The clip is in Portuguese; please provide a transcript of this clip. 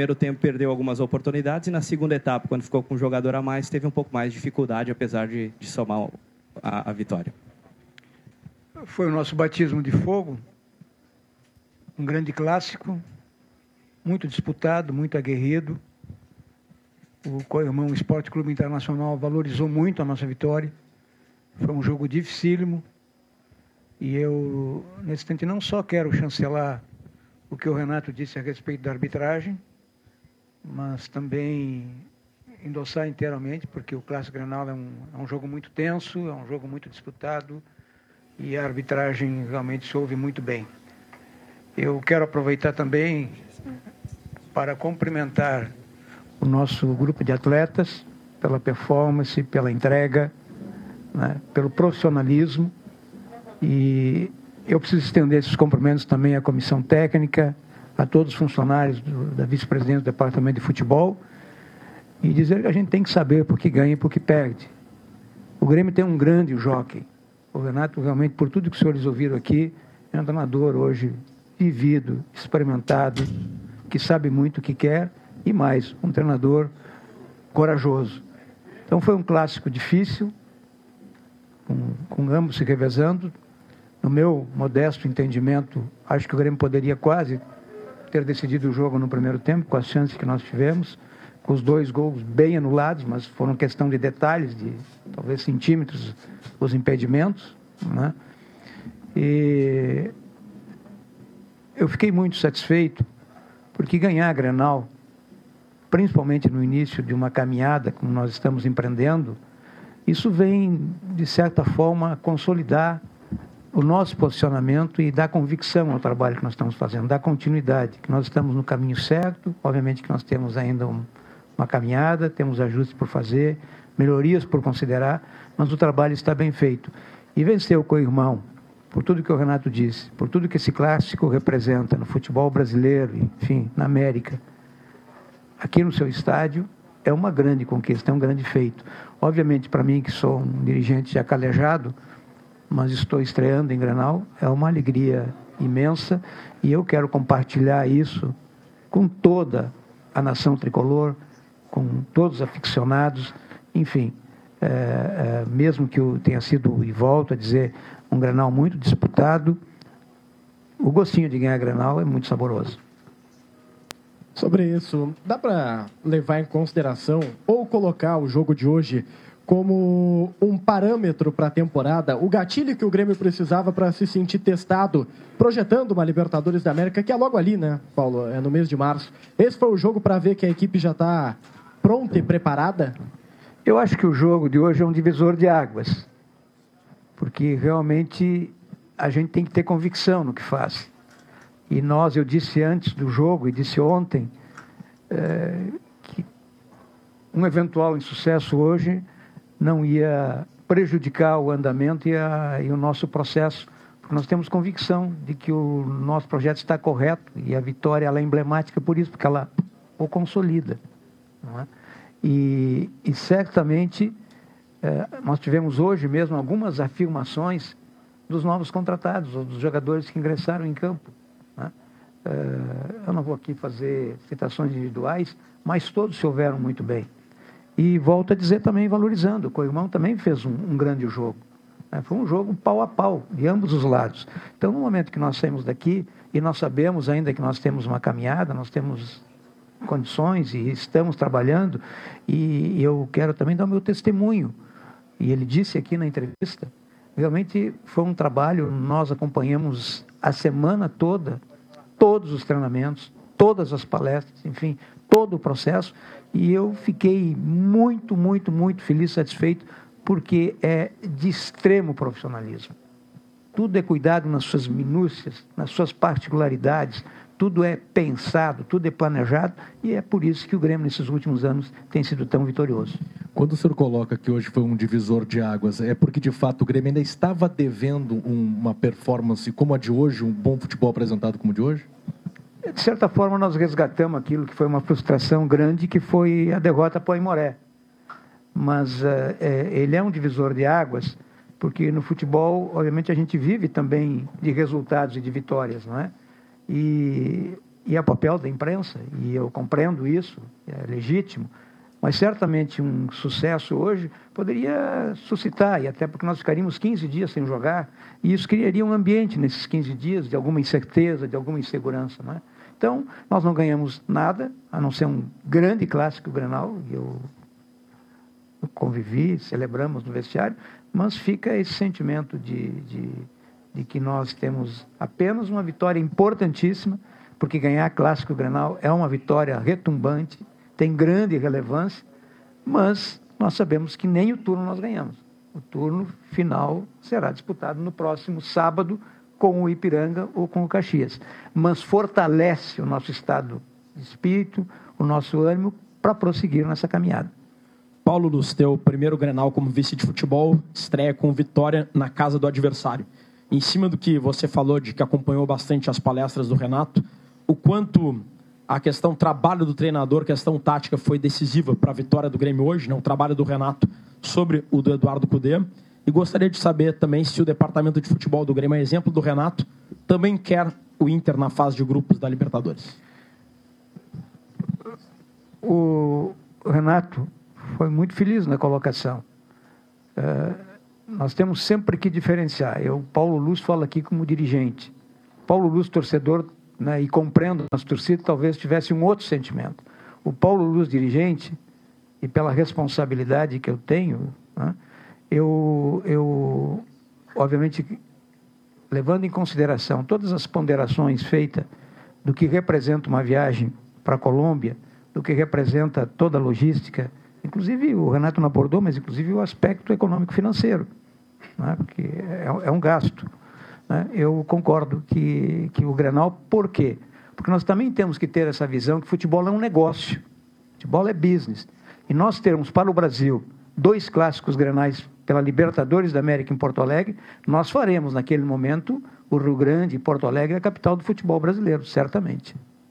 primeiro tempo perdeu algumas oportunidades e na segunda etapa, quando ficou com um jogador a mais, teve um pouco mais de dificuldade, apesar de, de somar a, a vitória. Foi o nosso batismo de fogo, um grande clássico, muito disputado, muito aguerrido. O Coirmão Esporte Clube Internacional valorizou muito a nossa vitória. Foi um jogo dificílimo. E eu, nesse instante, não só quero chancelar o que o Renato disse a respeito da arbitragem, mas também endossar inteiramente, porque o Clássico Granal é um, é um jogo muito tenso, é um jogo muito disputado e a arbitragem realmente se ouve muito bem. Eu quero aproveitar também para cumprimentar o nosso grupo de atletas pela performance, pela entrega, né, pelo profissionalismo e eu preciso estender esses cumprimentos também à comissão técnica, a todos os funcionários do, da vice-presidência do Departamento de Futebol e dizer que a gente tem que saber por que ganha e por que perde. O Grêmio tem um grande jockey. O Renato, realmente, por tudo que os senhores ouviram aqui, é um treinador hoje vivido, experimentado, que sabe muito o que quer e mais, um treinador corajoso. Então foi um clássico difícil, com, com ambos se revezando. No meu modesto entendimento, acho que o Grêmio poderia quase ter decidido o jogo no primeiro tempo, com as chances que nós tivemos, com os dois gols bem anulados, mas foram questão de detalhes, de talvez centímetros, os impedimentos. Né? E eu fiquei muito satisfeito, porque ganhar a Grenal, principalmente no início de uma caminhada como nós estamos empreendendo, isso vem, de certa forma, consolidar o nosso posicionamento e dar convicção ao trabalho que nós estamos fazendo, dar continuidade, que nós estamos no caminho certo, obviamente que nós temos ainda um, uma caminhada, temos ajustes por fazer, melhorias por considerar, mas o trabalho está bem feito. E vencer o co-irmão, por tudo que o Renato disse, por tudo que esse clássico representa no futebol brasileiro, enfim, na América, aqui no seu estádio, é uma grande conquista, é um grande feito. Obviamente, para mim, que sou um dirigente já calejado, mas estou estreando em Granal. É uma alegria imensa e eu quero compartilhar isso com toda a nação tricolor, com todos os aficionados, enfim, é, é, mesmo que eu tenha sido, e volto a dizer, um Granal muito disputado, o gostinho de ganhar Granal é muito saboroso. Sobre isso, dá para levar em consideração ou colocar o jogo de hoje como um parâmetro para a temporada, o gatilho que o Grêmio precisava para se sentir testado, projetando uma Libertadores da América, que é logo ali, né, Paulo? É no mês de março. Esse foi o jogo para ver que a equipe já está pronta e preparada? Eu acho que o jogo de hoje é um divisor de águas, porque realmente a gente tem que ter convicção no que faz. E nós, eu disse antes do jogo e disse ontem, é, que um eventual insucesso hoje não ia prejudicar o andamento e, a, e o nosso processo, porque nós temos convicção de que o nosso projeto está correto e a vitória ela é emblemática por isso, porque ela o consolida. É? E, e, certamente eh, nós tivemos hoje mesmo algumas afirmações dos novos contratados, ou dos jogadores que ingressaram em campo. É? Eh, eu não vou aqui fazer citações individuais, mas todos se houveram muito bem. E volto a dizer também valorizando, o Coimão também fez um, um grande jogo. Né? Foi um jogo pau a pau, de ambos os lados. Então, no momento que nós saímos daqui, e nós sabemos ainda que nós temos uma caminhada, nós temos condições e estamos trabalhando, e eu quero também dar o meu testemunho. E ele disse aqui na entrevista, realmente foi um trabalho, nós acompanhamos a semana toda, todos os treinamentos, todas as palestras, enfim, todo o processo, e eu fiquei muito, muito, muito feliz, satisfeito, porque é de extremo profissionalismo. Tudo é cuidado nas suas minúcias, nas suas particularidades, tudo é pensado, tudo é planejado, e é por isso que o Grêmio, nesses últimos anos, tem sido tão vitorioso. Quando o senhor coloca que hoje foi um divisor de águas, é porque de fato o Grêmio ainda estava devendo uma performance como a de hoje, um bom futebol apresentado como o de hoje? De certa forma, nós resgatamos aquilo que foi uma frustração grande, que foi a derrota para o Imoré. Mas é, ele é um divisor de águas, porque no futebol, obviamente, a gente vive também de resultados e de vitórias, não é? E, e é papel da imprensa, e eu compreendo isso, é legítimo, mas certamente um sucesso hoje poderia suscitar, e até porque nós ficaríamos 15 dias sem jogar, e isso criaria um ambiente nesses 15 dias de alguma incerteza, de alguma insegurança. Não é? Então, nós não ganhamos nada, a não ser um grande clássico Grenal, e eu convivi, celebramos no vestiário, mas fica esse sentimento de, de, de que nós temos apenas uma vitória importantíssima, porque ganhar clássico Grenal é uma vitória retumbante, tem grande relevância, mas nós sabemos que nem o turno nós ganhamos. O turno final será disputado no próximo sábado com o Ipiranga ou com o Caxias. Mas fortalece o nosso estado de espírito, o nosso ânimo para prosseguir nessa caminhada. Paulo Luz, teu primeiro Grenal como vice de futebol, estreia com vitória na casa do adversário. Em cima do que você falou de que acompanhou bastante as palestras do Renato, o quanto a questão trabalho do treinador, questão tática foi decisiva para a vitória do Grêmio hoje, né? o trabalho do Renato sobre o do Eduardo Cudê. E gostaria de saber também se o departamento de futebol do Grêmio, é exemplo do Renato, também quer o Inter na fase de grupos da Libertadores. O Renato foi muito feliz na colocação. É, nós temos sempre que diferenciar. Eu, Paulo Luz, falo aqui como dirigente. Paulo Luz, torcedor, né, e compreendo as torcidas, talvez tivesse um outro sentimento. O Paulo Luz, dirigente, e pela responsabilidade que eu tenho, né, eu, eu, obviamente, levando em consideração todas as ponderações feitas do que representa uma viagem para a Colômbia, do que representa toda a logística, inclusive o Renato não abordou, mas inclusive o aspecto econômico-financeiro, né, porque é, é um gasto. Né? Eu concordo que, que o Grenal, por quê? Porque nós também temos que ter essa visão que futebol é um negócio, futebol é business. E nós termos para o Brasil dois clássicos grenais pela Libertadores da América em Porto Alegre, nós faremos naquele momento o Rio Grande e Porto Alegre a capital do futebol brasileiro, certamente.